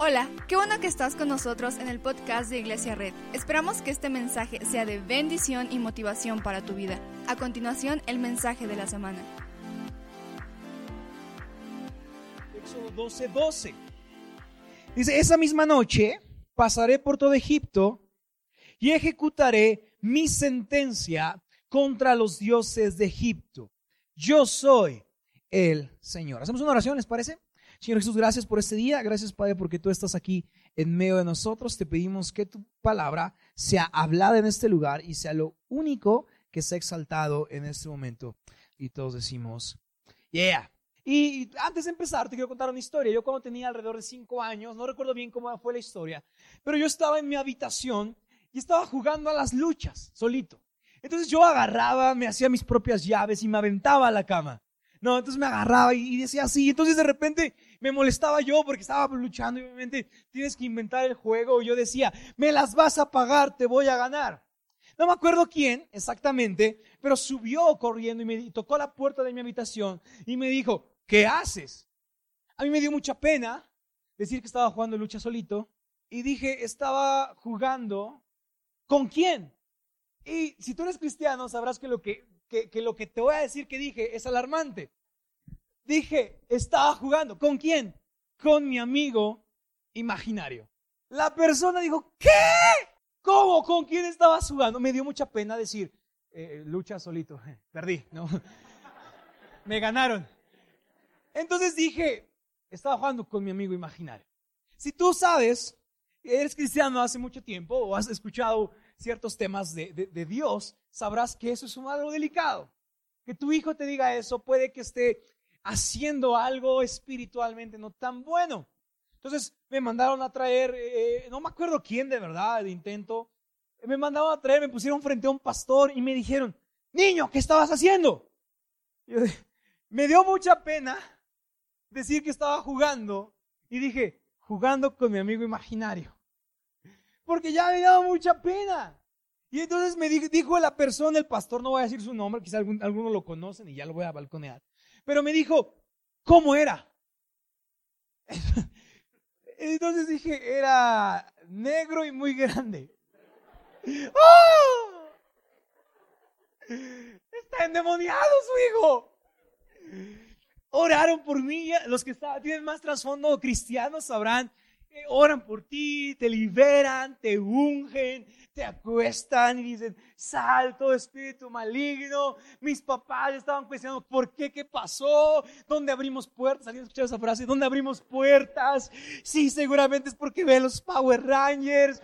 Hola, qué bueno que estás con nosotros en el podcast de Iglesia Red. Esperamos que este mensaje sea de bendición y motivación para tu vida. A continuación, el mensaje de la semana. Éxodo 12, 12. Dice, esa misma noche pasaré por todo Egipto y ejecutaré mi sentencia contra los dioses de Egipto. Yo soy el Señor. Hacemos una oración, ¿les parece? Señor Jesús, gracias por este día. Gracias, Padre, porque tú estás aquí en medio de nosotros. Te pedimos que tu palabra sea hablada en este lugar y sea lo único que sea exaltado en este momento. Y todos decimos, yeah. Y antes de empezar, te quiero contar una historia. Yo cuando tenía alrededor de cinco años, no recuerdo bien cómo fue la historia, pero yo estaba en mi habitación y estaba jugando a las luchas, solito. Entonces yo agarraba, me hacía mis propias llaves y me aventaba a la cama. No, entonces me agarraba y decía así. Entonces de repente me molestaba yo porque estaba luchando y obviamente tienes que inventar el juego. Yo decía, me las vas a pagar, te voy a ganar. No me acuerdo quién exactamente, pero subió corriendo y me tocó la puerta de mi habitación y me dijo, ¿qué haces? A mí me dio mucha pena decir que estaba jugando lucha solito y dije, estaba jugando con quién. Y si tú eres cristiano, sabrás que lo que, que, lo que te voy a decir que dije es alarmante. Dije, estaba jugando. ¿Con quién? Con mi amigo imaginario. La persona dijo, ¿qué? ¿Cómo? ¿Con quién estabas jugando? Me dio mucha pena decir, eh, lucha solito. Perdí, ¿no? Me ganaron. Entonces dije, estaba jugando con mi amigo imaginario. Si tú sabes, eres cristiano hace mucho tiempo o has escuchado ciertos temas de, de Dios, sabrás que eso es un algo delicado. Que tu hijo te diga eso puede que esté haciendo algo espiritualmente no tan bueno. Entonces me mandaron a traer, eh, no me acuerdo quién de verdad, de intento, me mandaron a traer, me pusieron frente a un pastor y me dijeron, niño, ¿qué estabas haciendo? me dio mucha pena decir que estaba jugando y dije, jugando con mi amigo imaginario. Porque ya me dado mucha pena. Y entonces me dijo, la persona, el pastor, no voy a decir su nombre, quizá algunos lo conocen y ya lo voy a balconear. Pero me dijo, ¿cómo era? Entonces dije, era negro y muy grande. ¡Oh! Está endemoniado su hijo. Oraron por mí, los que tienen más trasfondo cristiano sabrán, oran por ti, te liberan, te ungen, te acuestan y dicen, salto espíritu maligno. Mis papás estaban cuestionando, ¿por qué? ¿Qué pasó? ¿Dónde abrimos puertas? ¿Alguien escuchado esa frase? ¿Dónde abrimos puertas? Sí, seguramente es porque ven los Power Rangers.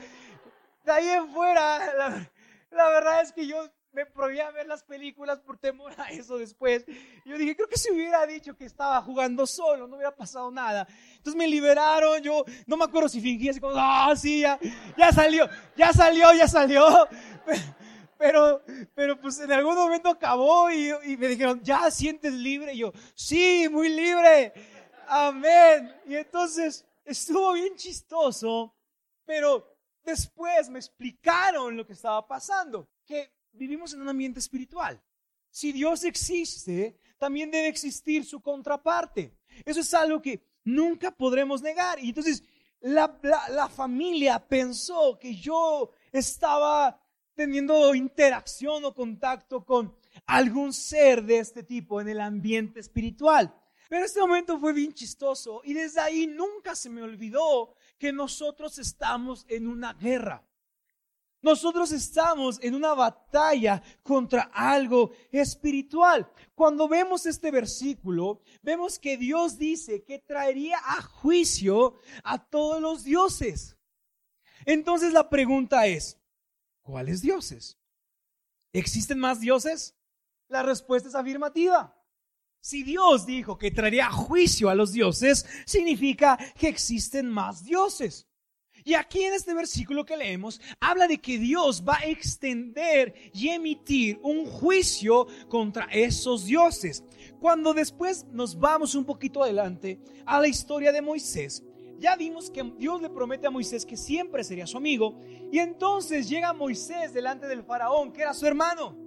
De ahí en fuera, la verdad es que yo me prohibía ver las películas por temor a eso después. yo dije, creo que si hubiera dicho que estaba jugando solo, no hubiera pasado nada. Entonces me liberaron, yo no me acuerdo si fingí así como, ah, sí, ya, ya salió, ya salió, ya salió. Pero, pero pues en algún momento acabó y, y me dijeron, ya sientes libre. Y yo, sí, muy libre. Amén. Y entonces estuvo bien chistoso, pero después me explicaron lo que estaba pasando. Que vivimos en un ambiente espiritual. Si Dios existe, también debe existir su contraparte. Eso es algo que nunca podremos negar. Y entonces la, la, familia pensó que yo estaba teniendo interacción o contacto con algún ser de este tipo en el ambiente espiritual. Pero este momento fue bien chistoso y desde ahí nunca se me olvidó que nosotros estamos en una guerra. Nosotros estamos en una batalla contra algo espiritual. Cuando vemos este versículo, vemos que Dios dice que traería a juicio a todos los dioses. Entonces la pregunta es, ¿cuáles dioses? ¿Existen más dioses? La respuesta es afirmativa. Si Dios dijo que traería juicio a los dioses, significa que existen más dioses. Y aquí en este versículo que leemos, habla de que Dios va a extender y emitir un juicio contra esos dioses. Cuando después nos vamos un poquito adelante a la historia de Moisés, ya vimos que Dios le promete a Moisés que siempre sería su amigo. Y entonces llega Moisés delante del faraón, que era su hermano.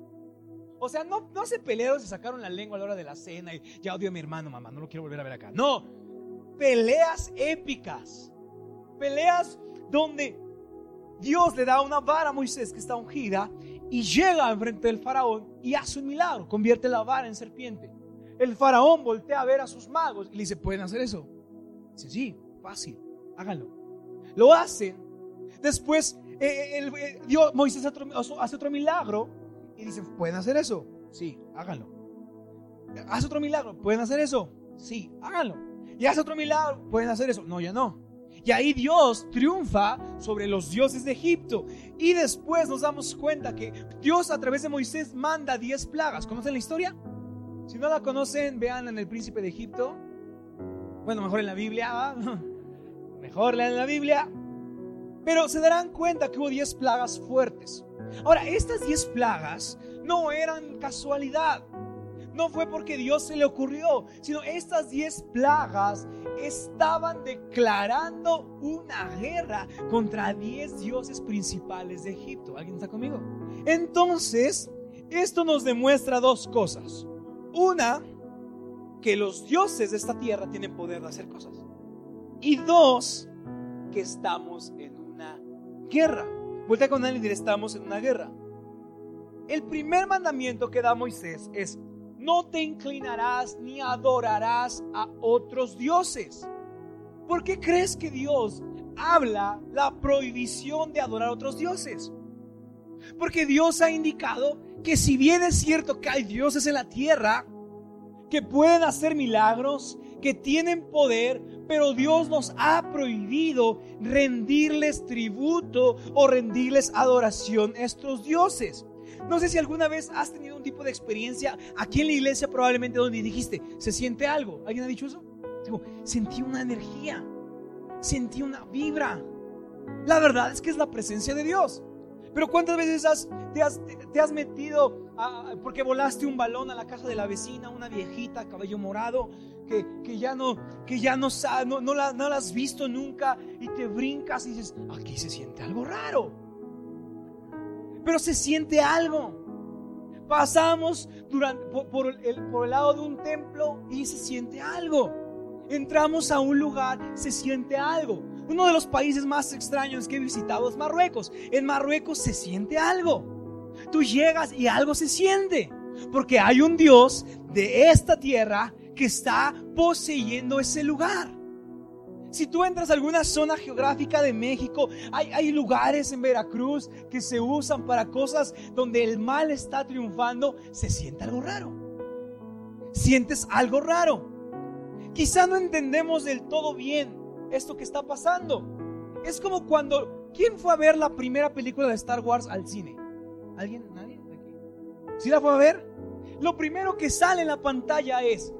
O sea, no, no se pelearon, se sacaron la lengua a la hora de la cena y ya odio a mi hermano, mamá, no lo quiero volver a ver acá. No, peleas épicas Peleas donde Dios le da una vara a Moisés que está ungida y llega enfrente del faraón y hace un milagro, convierte la vara en serpiente. El faraón voltea a ver a sus magos y le dice, ¿pueden hacer eso? Dice, sí, fácil, háganlo. Lo hacen. Después eh, eh, eh, Dios, Moisés hace otro milagro y dicen, ¿pueden hacer eso? Sí, háganlo. Hace otro milagro, ¿pueden hacer eso? Sí, háganlo. Y hace otro milagro, ¿pueden hacer eso? No, ya no. Y ahí Dios triunfa sobre los dioses de Egipto. Y después nos damos cuenta que Dios a través de Moisés manda 10 plagas. ¿Conocen la historia? Si no la conocen, vean en el príncipe de Egipto. Bueno, mejor en la Biblia. Mejor lean en la Biblia. Pero se darán cuenta que hubo 10 plagas fuertes. Ahora, estas 10 plagas no eran casualidad. No fue porque Dios se le ocurrió, sino estas 10 plagas estaban declarando una guerra contra 10 dioses principales de Egipto. ¿Alguien está conmigo? Entonces, esto nos demuestra dos cosas. Una, que los dioses de esta tierra tienen poder de hacer cosas. Y dos, que estamos en una guerra. Vuelta con él y estamos en una guerra. El primer mandamiento que da Moisés es, no te inclinarás ni adorarás a otros dioses. ¿Por qué crees que Dios habla la prohibición de adorar a otros dioses? Porque Dios ha indicado que si bien es cierto que hay dioses en la tierra que pueden hacer milagros, que tienen poder, pero Dios nos ha prohibido rendirles tributo o rendirles adoración a estos dioses. No sé si alguna vez has tenido un tipo de experiencia aquí en la iglesia, probablemente donde dijiste, se siente algo. ¿Alguien ha dicho eso? Digo, sentí una energía, sentí una vibra. La verdad es que es la presencia de Dios. Pero ¿cuántas veces te, has, metido porque volaste un balón a la casa de la vecina, una viejita, cabello morado, que, ya, no, que ya no, no, no, la, no la has visto nunca y te brincas y dices, aquí se siente algo raro? Pero se siente algo. Pasamos durante, por, el, por el lado de un templo y se siente algo. Entramos a un lugar, se siente algo. Uno de los países más extraños que he visitado es Marruecos. En Marruecos se siente algo. Tú llegas y algo se siente. Porque hay un Dios de esta tierra que está poseyendo ese lugar. Si tú entras a alguna zona geográfica de México, hay, lugares en Veracruz que se usan para cosas donde el mal está triunfando, se siente algo raro. Sientes algo raro. Quizá no entendemos del todo bien esto que está pasando. Es como cuando, ¿quién fue a ver la primera película de Star Wars al cine? ¿Alguien? ¿Nadie? ¿Sí la fue a ver? Lo primero que sale en la pantalla es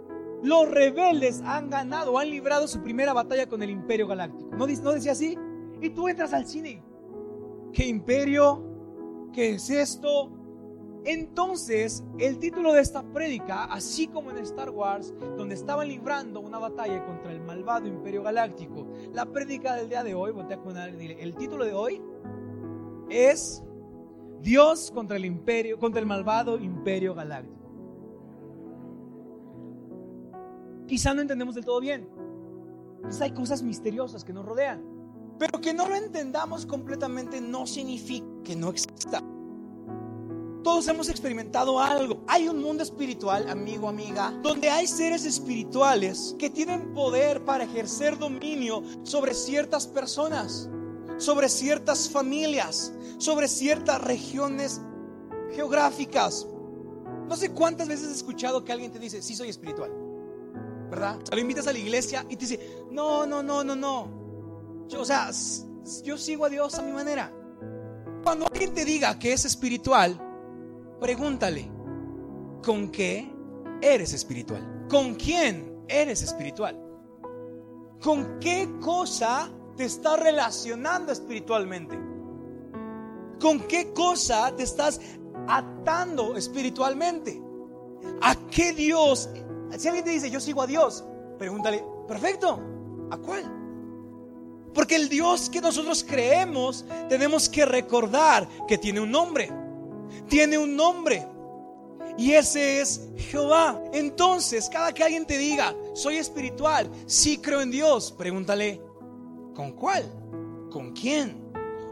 los rebeldes han ganado, han librado su primera batalla con el imperio galáctico. ¿No, ¿No decía así? Y tú entras al cine. ¿Qué imperio? ¿Qué es esto? Entonces, el título de esta prédica, así como en Star Wars, donde estaban librando una batalla contra el malvado imperio galáctico, la prédica del día de hoy, voltea con el título de hoy es Dios contra el imperio, contra el malvado imperio galáctico. Quizá no entendemos del todo bien. Quizá hay cosas misteriosas que nos rodean. Pero que no lo entendamos completamente no significa que no exista. Todos hemos experimentado algo. Hay un mundo espiritual, amigo, amiga, donde hay seres espirituales que tienen poder para ejercer dominio sobre ciertas personas, sobre ciertas familias, sobre ciertas regiones geográficas. No sé cuántas veces he escuchado que alguien te dice, sí soy espiritual. ¿Verdad? Lo invitas a la iglesia y te dice, no, no, no, no, no. O sea, yo sigo a Dios a mi manera. Cuando alguien te diga que es espiritual, pregúntale, ¿con qué eres espiritual? ¿Con quién eres espiritual? ¿Con qué cosa te estás relacionando espiritualmente? ¿Con qué cosa te estás atando espiritualmente? ¿A qué Dios si alguien te dice, yo sigo a Dios, pregúntale, perfecto, ¿a cuál? Porque el Dios que nosotros creemos, tenemos que recordar que tiene un nombre. Tiene un nombre. Y ese es Jehová. Entonces, cada que alguien te diga, soy espiritual, sí creo en Dios, pregúntale, ¿Con cuál? ¿Con quién?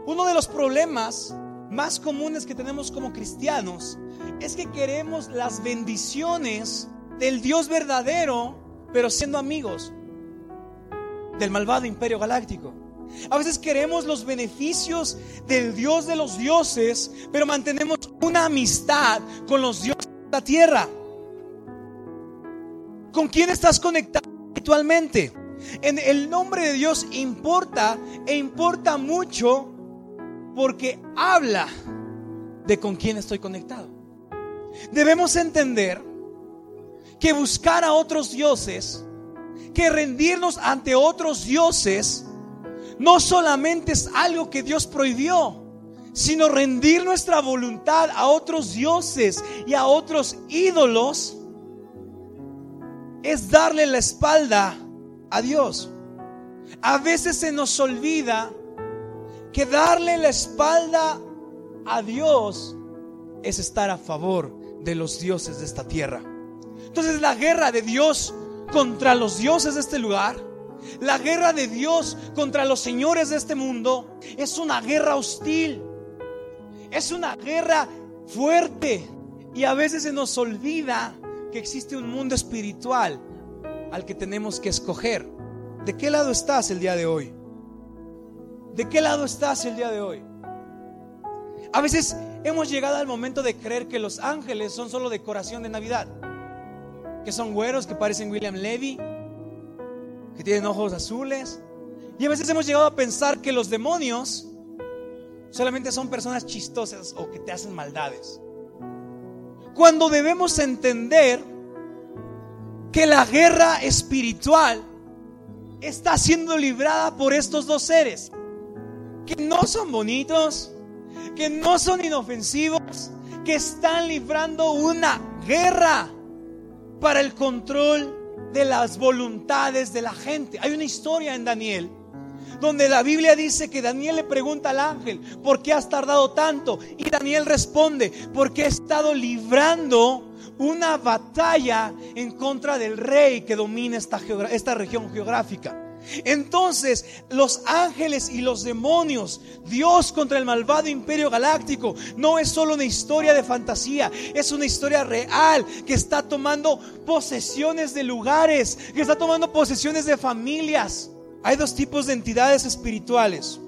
Uno de los problemas más comunes que tenemos como cristianos es que queremos las bendiciones del Dios verdadero, pero siendo amigos del malvado imperio galáctico. A veces queremos los beneficios del Dios de los dioses, pero mantenemos una amistad con los dioses de la tierra. ¿Con quién estás conectado espiritualmente? En el nombre de Dios importa e importa mucho porque habla de con quién estoy conectado. Debemos entender que buscar a otros dioses, que rendirnos ante otros dioses, no solamente es algo que Dios prohibió, sino rendir nuestra voluntad a otros dioses y a otros ídolos, es darle la espalda a Dios. A veces se nos olvida que darle la espalda a Dios es estar a favor de los dioses de esta tierra. Entonces la guerra de Dios contra los dioses de este lugar, la guerra de Dios contra los señores de este mundo, es una guerra hostil, es una guerra fuerte y a veces se nos olvida que existe un mundo espiritual al que tenemos que escoger. ¿De qué lado estás el día de hoy? ¿De qué lado estás el día de hoy? A veces hemos llegado al momento de creer que los ángeles son solo decoración de Navidad. Que son güeros que parecen William Levy, que tienen ojos azules. Y a veces hemos llegado a pensar que los demonios solamente son personas chistosas o que te hacen maldades. Cuando debemos entender que la guerra espiritual está siendo librada por estos dos seres que no son bonitos, que no son inofensivos, que están librando una guerra para el control de las voluntades de la gente. Hay una historia en Daniel donde la Biblia dice que Daniel le pregunta al ángel, ¿por qué has tardado tanto? Y Daniel responde, porque he estado librando una batalla en contra del rey que domina esta, esta región geográfica. Entonces los ángeles y los demonios, Dios contra el malvado imperio galáctico, no es solo una historia de fantasía, es una historia real que está tomando posesiones de lugares, que está tomando posesiones de familias. Hay dos tipos de entidades espirituales.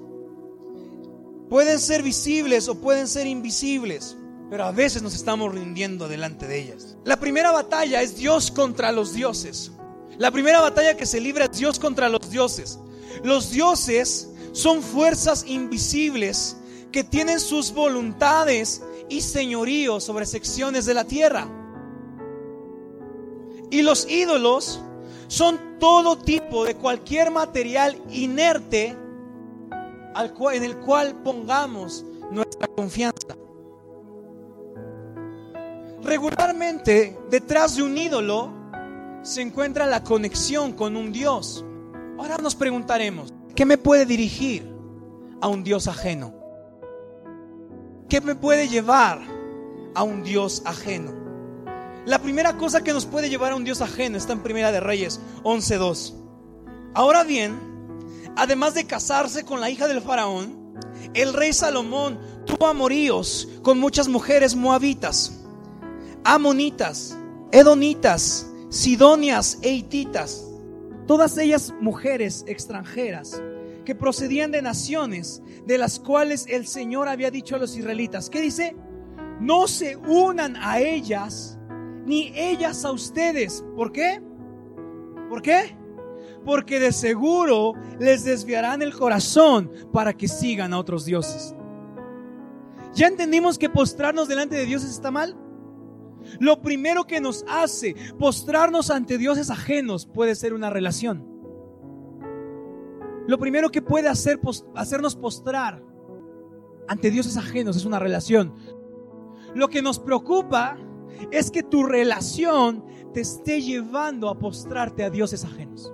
Pueden ser visibles o pueden ser invisibles, pero a veces nos estamos rindiendo delante de ellas. La primera batalla es Dios contra los dioses. La primera batalla que se libra es Dios contra los dioses. Los dioses son fuerzas invisibles que tienen sus voluntades y señorío sobre secciones de la tierra. Y los ídolos son todo tipo de cualquier material inerte en el cual pongamos nuestra confianza. Regularmente, detrás de un ídolo se encuentra la conexión con un Dios. Ahora nos preguntaremos, ¿qué me puede dirigir a un Dios ajeno? ¿Qué me puede llevar a un Dios ajeno? La primera cosa que nos puede llevar a un Dios ajeno está en Primera de Reyes 11:2. Ahora bien, además de casarse con la hija del faraón, el rey Salomón tuvo amoríos con muchas mujeres moabitas, amonitas, edonitas, sidonias e hititas, todas ellas mujeres extranjeras que procedían de naciones de las cuales el Señor había dicho a los israelitas, ¿qué dice? No se unan a ellas ni ellas a ustedes. ¿Por qué? ¿Por qué? Porque de seguro les desviarán el corazón para que sigan a otros dioses. ¿Ya entendimos que postrarnos delante de dioses está mal? Lo primero que nos hace postrarnos ante dioses ajenos puede ser una relación. Lo primero que puede hacer, hacernos postrar ante dioses ajenos es una relación. Lo que nos preocupa es que tu relación te esté llevando a postrarte a dioses ajenos.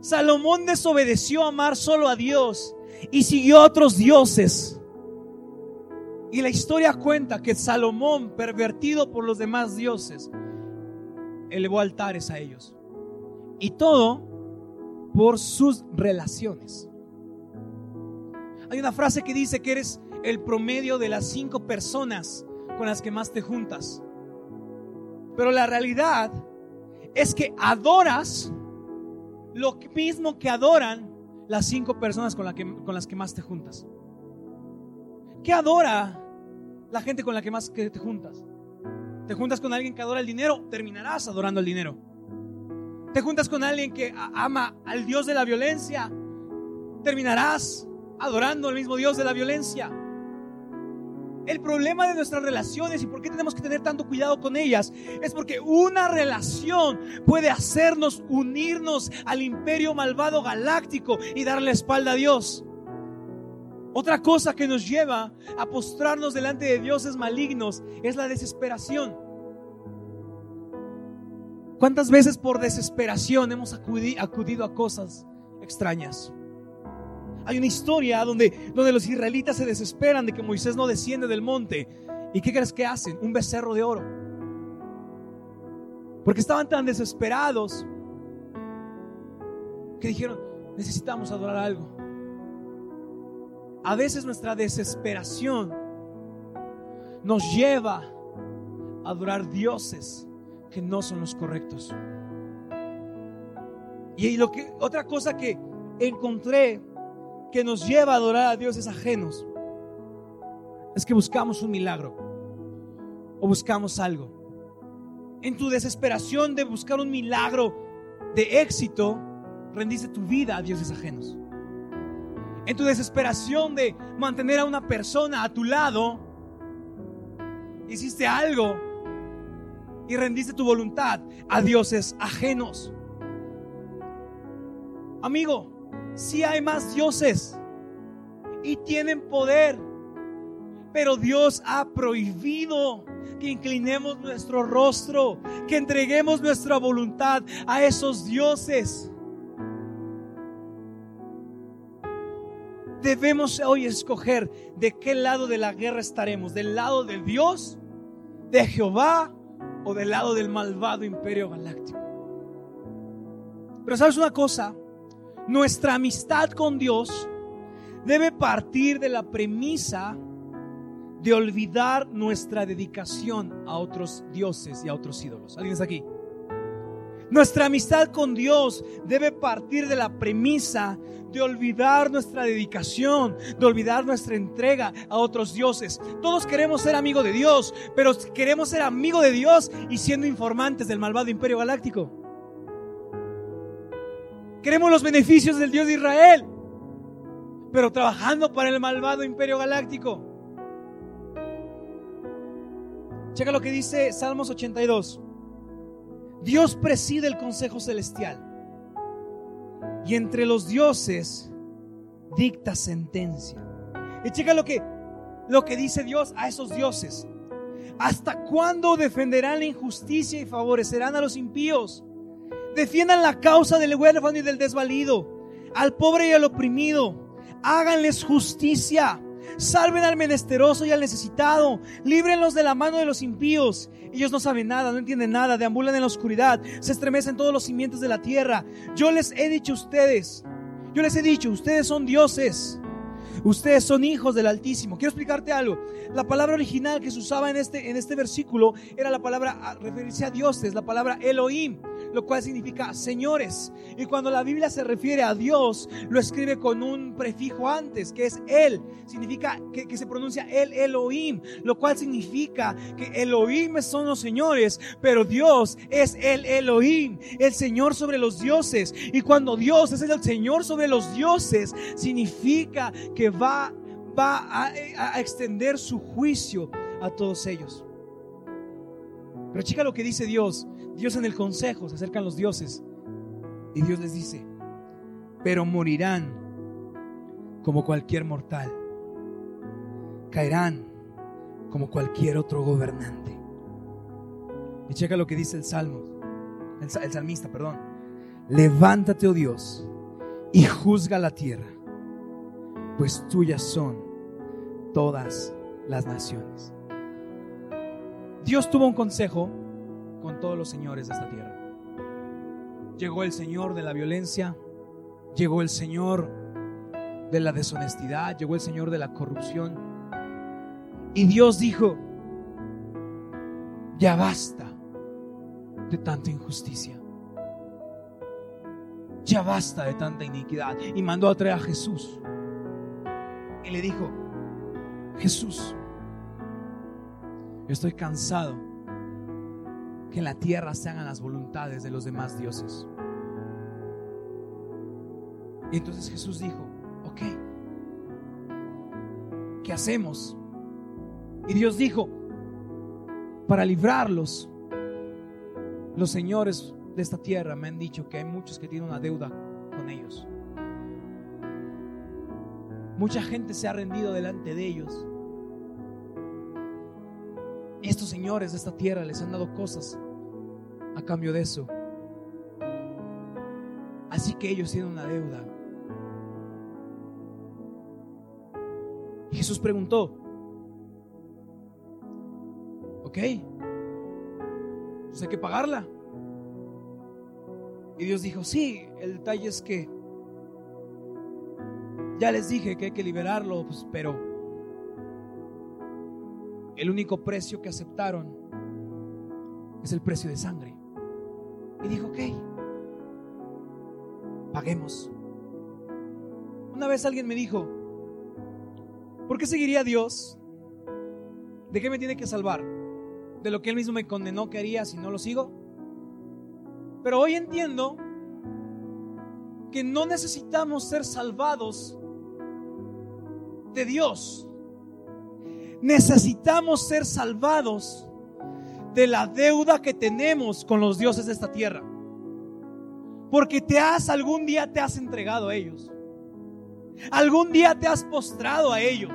Salomón desobedeció amar solo a Dios y siguió a otros dioses y la historia cuenta que Salomón, pervertido por los demás dioses, elevó altares a ellos. Y todo por sus relaciones. Hay una frase que dice que eres el promedio de las cinco personas con las que más te juntas. Pero la realidad es que adoras lo mismo que adoran las cinco personas con, con las que más te juntas. ¿Qué adora la gente con la que más te juntas? Te juntas con alguien que adora el dinero, terminarás adorando el dinero. Te juntas con alguien que ama al Dios de la violencia, terminarás adorando al mismo Dios de la violencia. El problema de nuestras relaciones y por qué tenemos que tener tanto cuidado con ellas es porque una relación puede hacernos unirnos al imperio malvado galáctico y darle espalda a Dios. Otra cosa que nos lleva a postrarnos delante de dioses malignos es la desesperación. ¿Cuántas veces por desesperación hemos acudido a cosas extrañas? Hay una historia donde, donde los israelitas se desesperan de que Moisés no desciende del monte. ¿Y qué crees que hacen? Un becerro de oro. Porque estaban tan desesperados que dijeron, necesitamos adorar algo. A veces nuestra desesperación nos lleva a adorar dioses que no son los correctos. Y lo que otra cosa que encontré que nos lleva a adorar a dioses ajenos es que buscamos un milagro o buscamos algo. En tu desesperación de buscar un milagro de éxito, rendiste tu vida a dioses ajenos. En tu desesperación de mantener a una persona a tu lado, hiciste algo y rendiste tu voluntad a dioses ajenos. Amigo, si hay más dioses y tienen poder, pero Dios ha prohibido que inclinemos nuestro rostro, que entreguemos nuestra voluntad a esos dioses. Debemos hoy escoger de qué lado de la guerra estaremos, del lado del Dios, de Jehová o del lado del malvado imperio galáctico. Pero sabes una cosa, nuestra amistad con Dios debe partir de la premisa de olvidar nuestra dedicación a otros dioses y a otros ídolos. ¿Alguien está aquí? Nuestra amistad con Dios debe partir de la premisa de olvidar nuestra dedicación, de olvidar nuestra entrega a otros dioses. Todos queremos ser amigos de Dios, pero queremos ser amigos de Dios y siendo informantes del malvado imperio galáctico. Queremos los beneficios del Dios de Israel, pero trabajando para el malvado imperio galáctico. Checa lo que dice Salmos 82. Dios preside el consejo celestial y entre los dioses dicta sentencia. Y checa lo que, lo que dice Dios a esos dioses. ¿Hasta cuándo defenderán la injusticia y favorecerán a los impíos? Defiendan la causa del huérfano y del desvalido, al pobre y al oprimido. Háganles justicia. Salven al menesteroso y al necesitado. Líbrenlos de la mano de los impíos. Ellos no saben nada, no entienden nada, deambulan en la oscuridad, se estremecen todos los cimientos de la tierra. Yo les he dicho a ustedes, yo les he dicho, ustedes son dioses. Ustedes son hijos del Altísimo. Quiero explicarte algo. La palabra original que se usaba en este, en este versículo era la palabra referirse a dioses, la palabra Elohim lo cual significa señores. Y cuando la Biblia se refiere a Dios, lo escribe con un prefijo antes, que es Él. Significa que, se pronuncia El Elohim, lo cual significa que Elohim son los señores, pero Dios es el Elohim, el Señor sobre los dioses. Y cuando Dios es el Señor sobre los dioses, significa que va, va a extender su juicio a todos ellos. Pero chica lo que dice Dios. Dios en el consejo, se acercan los dioses. Y Dios les dice, pero morirán como cualquier mortal. Caerán como cualquier otro gobernante. Y checa lo que dice el Salmo, el, el salmista, perdón. Levántate, oh Dios, y juzga la tierra, pues tuyas son todas las naciones. Dios tuvo un consejo con todos los señores de esta tierra. Llegó el Señor de la violencia, Llegó el Señor de la deshonestidad, llegó el Señor de la corrupción. Y Dios dijo, ya basta de tanta injusticia. Ya basta de tanta iniquidad. Y mandó a traer a Jesús. Y le dijo, Jesús, estoy cansado que en la tierra se hagan las voluntades de los demás dioses. Y entonces Jesús dijo, ok, ¿qué hacemos? Y Dios dijo, para librarlos, los señores de esta tierra me han dicho que hay muchos que tienen una deuda con ellos. Mucha gente se ha rendido delante de ellos. Estos señores de esta tierra les han dado cosas a cambio de eso. Así que ellos tienen una deuda. Jesús preguntó, ok, pues hay que pagarla. Y Dios dijo, sí, el detalle es que ya les dije que hay que liberarlo, pues, pero el único precio que aceptaron es el precio de sangre. Y dijo, ok, paguemos. Una vez alguien me dijo, ¿por qué seguiría a Dios? ¿De qué me tiene que salvar? ¿De lo que Él mismo me condenó que haría si no lo sigo? Pero hoy entiendo que no necesitamos ser salvados de Dios. Necesitamos ser salvados de la deuda que tenemos con los dioses de esta tierra. Porque te has, algún día te has entregado a ellos. Algún día te has postrado a ellos.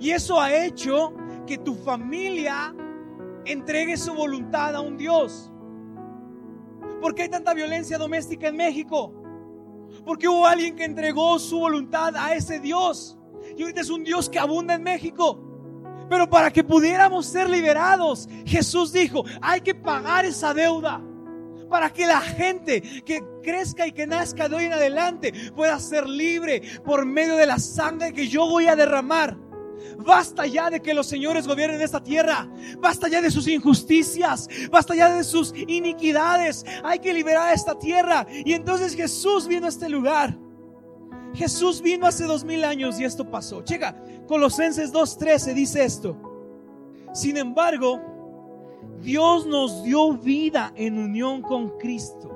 Y eso ha hecho que tu familia entregue su voluntad a un Dios. ¿Por qué hay tanta violencia doméstica en México? Porque hubo alguien que entregó su voluntad a ese Dios. Y ahorita es un Dios que abunda en México. Pero para que pudiéramos ser liberados, Jesús dijo, hay que pagar esa deuda. Para que la gente que crezca y que nazca de hoy en adelante pueda ser libre por medio de la sangre que yo voy a derramar. Basta ya de que los señores gobiernen esta tierra. Basta ya de sus injusticias. Basta ya de sus iniquidades. Hay que liberar esta tierra. Y entonces Jesús vino a este lugar. Jesús vino hace dos mil años y esto pasó. Checa, Colosenses 2.13 dice esto. Sin embargo, Dios nos dio vida en unión con Cristo.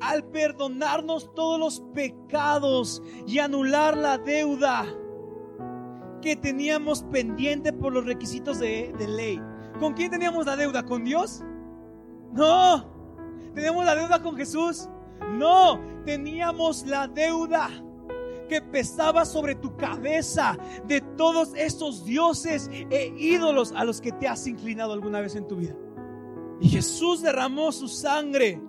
Al perdonarnos todos los pecados y anular la deuda que teníamos pendiente por los requisitos de, de ley. ¿Con quién teníamos la deuda? ¿Con Dios? No. ¿Tenemos la deuda con Jesús? No. Teníamos la deuda que pesaba sobre tu cabeza de todos estos dioses e ídolos a los que te has inclinado alguna vez en tu vida. Y Jesús derramó su sangre.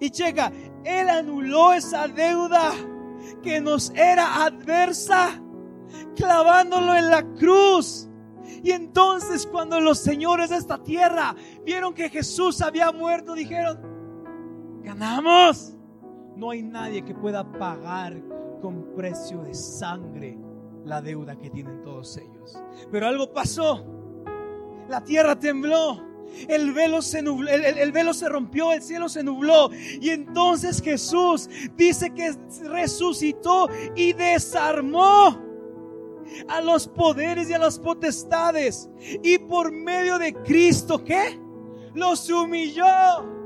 Y checa, Él anuló esa deuda que nos era adversa, clavándolo en la cruz. Y entonces cuando los señores de esta tierra vieron que Jesús había muerto, dijeron, ganamos. No hay nadie que pueda pagar con precio de sangre la deuda que tienen todos ellos. Pero algo pasó. La tierra tembló. El velo, se el, velo se rompió, el cielo se nubló. Y entonces Jesús dice que resucitó y desarmó a los poderes y a las potestades. Y por medio de Cristo, ¿qué? Los humilló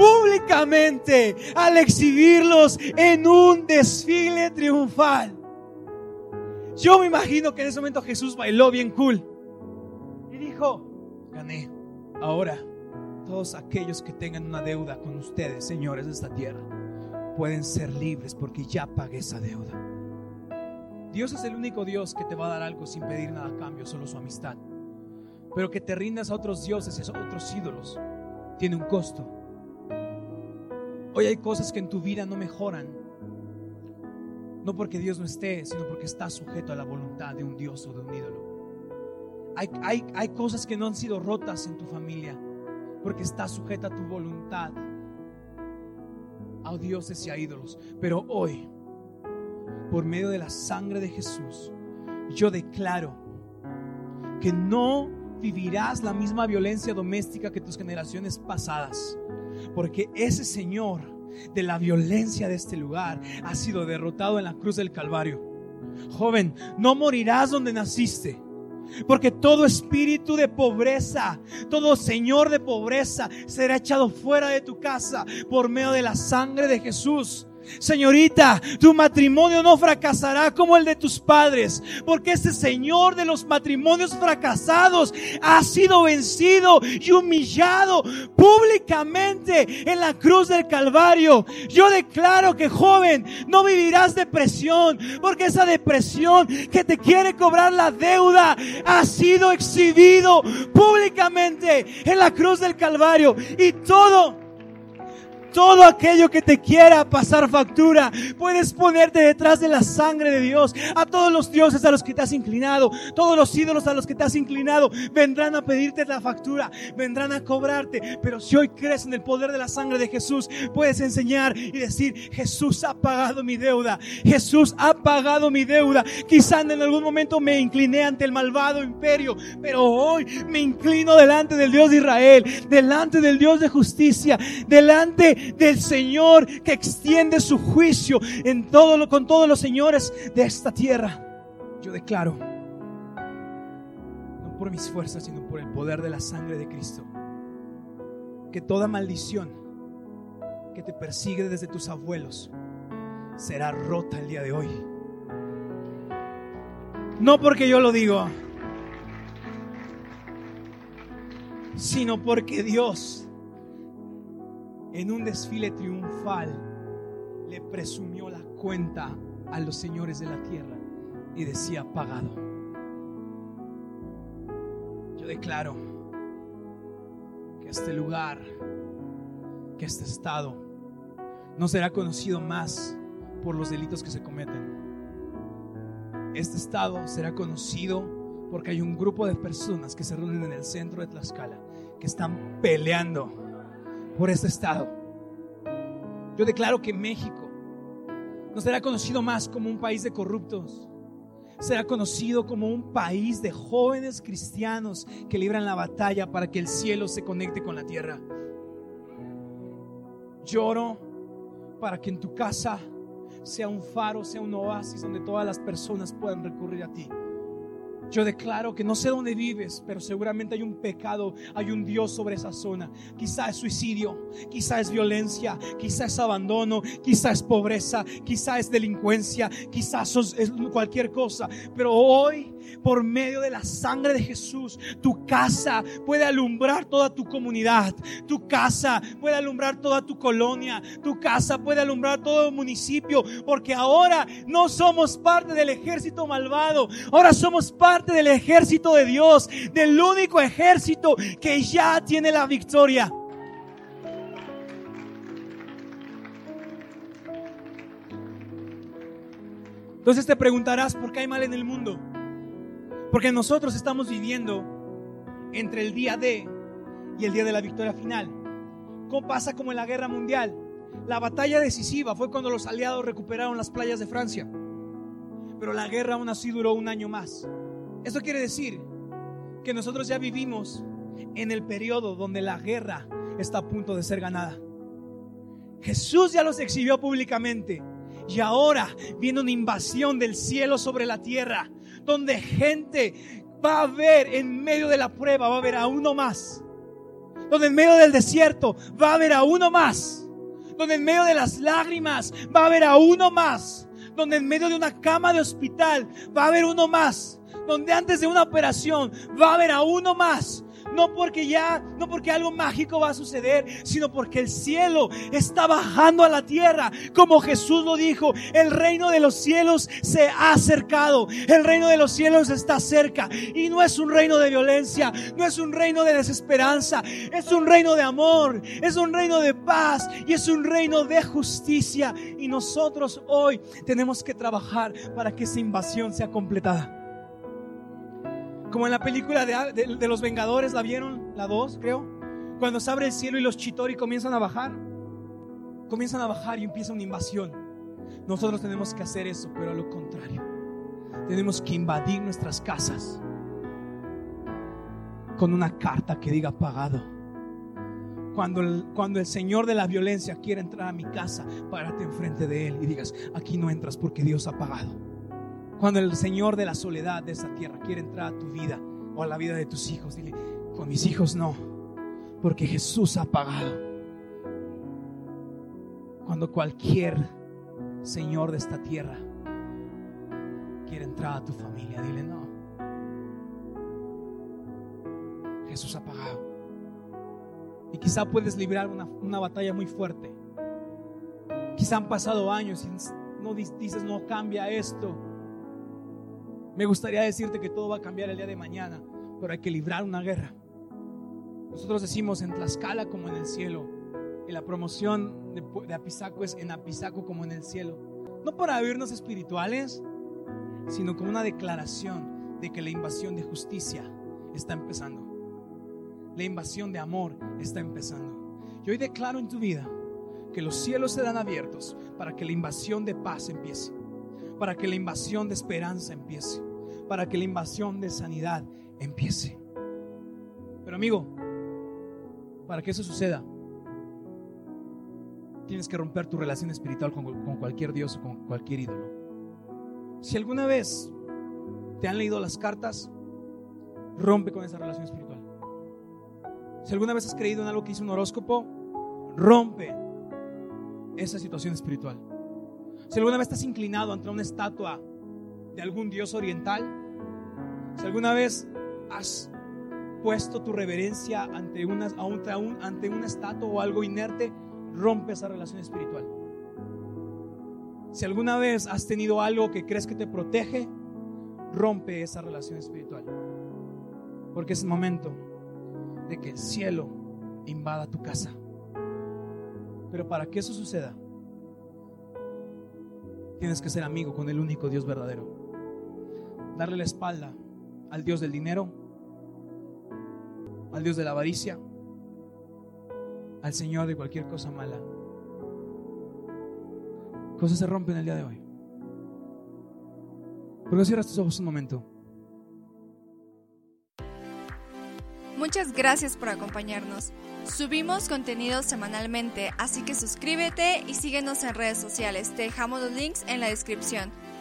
públicamente al exhibirlos en un desfile triunfal. Yo me imagino que en ese momento Jesús bailó bien cool y dijo, gané. Ahora, todos aquellos que tengan una deuda con ustedes, señores de esta tierra, pueden ser libres porque ya pagué esa deuda. Dios es el único Dios que te va a dar algo sin pedir nada a cambio, solo su amistad. Pero que te rindas a otros dioses y a otros ídolos tiene un costo. Hoy hay cosas que en tu vida no mejoran. No porque Dios no esté, sino porque está sujeto a la voluntad de un Dios o de un ídolo. Hay, hay, hay cosas que no han sido rotas en tu familia porque está sujeta a tu voluntad a dioses y a ídolos. Pero hoy, por medio de la sangre de Jesús, yo declaro que no vivirás la misma violencia doméstica que tus generaciones pasadas. Porque ese Señor de la violencia de este lugar ha sido derrotado en la cruz del Calvario. Joven, no morirás donde naciste. Porque todo espíritu de pobreza, todo señor de pobreza será echado fuera de tu casa por medio de la sangre de Jesús. Señorita, tu matrimonio no fracasará como el de tus padres, porque ese Señor de los matrimonios fracasados ha sido vencido y humillado públicamente en la cruz del Calvario. Yo declaro que joven, no vivirás depresión, porque esa depresión que te quiere cobrar la deuda ha sido exhibido públicamente en la cruz del Calvario y todo todo aquello que te quiera pasar factura, puedes ponerte detrás de la sangre de Dios. A todos los dioses a los que te has inclinado, todos los ídolos a los que te has inclinado, vendrán a pedirte la factura, vendrán a cobrarte. Pero si hoy crees en el poder de la sangre de Jesús, puedes enseñar y decir, Jesús ha pagado mi deuda. Jesús ha pagado mi deuda. Quizá en algún momento me incliné ante el malvado imperio, pero hoy me inclino delante del Dios de Israel, delante del Dios de justicia, delante del Señor que extiende su juicio en todo con todos los señores de esta tierra. Yo declaro, no por mis fuerzas, sino por el poder de la sangre de Cristo, que toda maldición que te persigue desde tus abuelos será rota el día de hoy. No porque yo lo digo, sino porque Dios en un desfile triunfal, le presumió la cuenta a los señores de la tierra y decía pagado. Yo declaro que este lugar, que este estado, no será conocido más por los delitos que se cometen. Este estado será conocido porque hay un grupo de personas que se reúnen en el centro de Tlaxcala, que están peleando por este estado. Yo declaro que México no será conocido más como un país de corruptos, será conocido como un país de jóvenes cristianos que libran la batalla para que el cielo se conecte con la tierra. Lloro para que en tu casa sea un faro, sea un oasis donde todas las personas puedan recurrir a ti. Yo declaro que no sé dónde vives, pero seguramente hay un pecado, hay un Dios sobre esa zona. Quizá es suicidio, quizá es violencia, quizá es abandono, quizá es pobreza, quizá es delincuencia, quizá es cualquier cosa. Pero hoy, por medio de la sangre de Jesús, tu casa puede alumbrar toda tu comunidad, tu casa puede alumbrar toda tu colonia, tu casa puede alumbrar todo el municipio, porque ahora no somos parte del ejército malvado, ahora somos parte del ejército de Dios, del único ejército que ya tiene la victoria. Entonces te preguntarás por qué hay mal en el mundo. Porque nosotros estamos viviendo entre el día de y el día de la victoria final. ¿Cómo pasa como en la guerra mundial? La batalla decisiva fue cuando los aliados recuperaron las playas de Francia. Pero la guerra aún así duró un año más. Esto quiere decir que nosotros ya vivimos en el periodo donde la guerra está a punto de ser ganada. Jesús ya los exhibió públicamente y ahora viene una invasión del cielo sobre la tierra, donde gente va a ver en medio de la prueba, va a ver a uno más. Donde en medio del desierto va a ver a uno más. Donde en medio de las lágrimas va a haber a uno más. Donde en medio de una cama de hospital va a haber uno más donde antes de una operación va a haber a uno más. No porque ya, no porque algo mágico va a suceder, sino porque el cielo está bajando a la tierra. Como Jesús lo dijo, el reino de los cielos se ha acercado. El reino de los cielos está cerca. Y no es un reino de violencia, no es un reino de desesperanza, es un reino de amor, es un reino de paz y es un reino de justicia. Y nosotros hoy tenemos que trabajar para que esa invasión sea completada. Como en la película de, los Vengadores, ¿la vieron? La 2, creo. Cuando se abre el cielo y los chitori comienzan a bajar. comienzan a bajar y empieza una invasión. Nosotros tenemos que hacer eso, pero a lo contrario. Tenemos que invadir nuestras casas con una carta que diga pagado. Cuando el, cuando el Señor de la violencia quiere entrar a mi casa, párate enfrente de Él y digas, aquí no entras porque Dios ha pagado. Cuando el Señor de la soledad de esta tierra quiere entrar a tu vida o a la vida de tus hijos, dile, con mis hijos no, porque Jesús ha pagado. Cuando cualquier Señor de esta tierra quiere entrar a tu familia, dile no. Jesús ha pagado. Y quizá puedes librar una, una batalla muy fuerte. Quizá han pasado años y no dices, no cambia esto. Me gustaría decirte que todo va a cambiar el día de mañana, pero hay que librar una guerra. Nosotros decimos en Tlaxcala como en el cielo. Y la promoción de, Apizaco es en Apizaco como en el cielo. No para vernos espirituales, sino como una declaración de que la invasión de justicia está empezando. La invasión de amor está empezando. Y hoy declaro en tu vida que los cielos serán abiertos para que la invasión de paz empiece, para que la invasión de esperanza empiece, para que la invasión de sanidad empiece. Pero amigo, para que eso suceda, tienes que romper tu relación espiritual con, cualquier Dios o con cualquier ídolo. Si alguna vez te han leído las cartas, rompe con esa relación espiritual. Si alguna vez has creído en algo que hizo un horóscopo, rompe esa situación espiritual. Si alguna vez estás inclinado ante una estatua de algún dios oriental, si alguna vez has puesto tu reverencia ante una, ante una estatua o algo inerte, rompe esa relación espiritual. Si alguna vez has tenido algo que crees que te protege, rompe esa relación espiritual. Porque es el momento de que el cielo invada tu casa. Pero para que eso suceda, tienes que ser amigo con el único Dios verdadero. Darle la espalda al Dios del dinero, al Dios de la avaricia, al Señor de cualquier cosa mala. Cosas se rompen el día de hoy. ¿Por qué cierras tus ojos un momento? Muchas gracias por acompañarnos. Subimos contenido semanalmente, así que suscríbete y síguenos en redes sociales. Te dejamos los links en la descripción.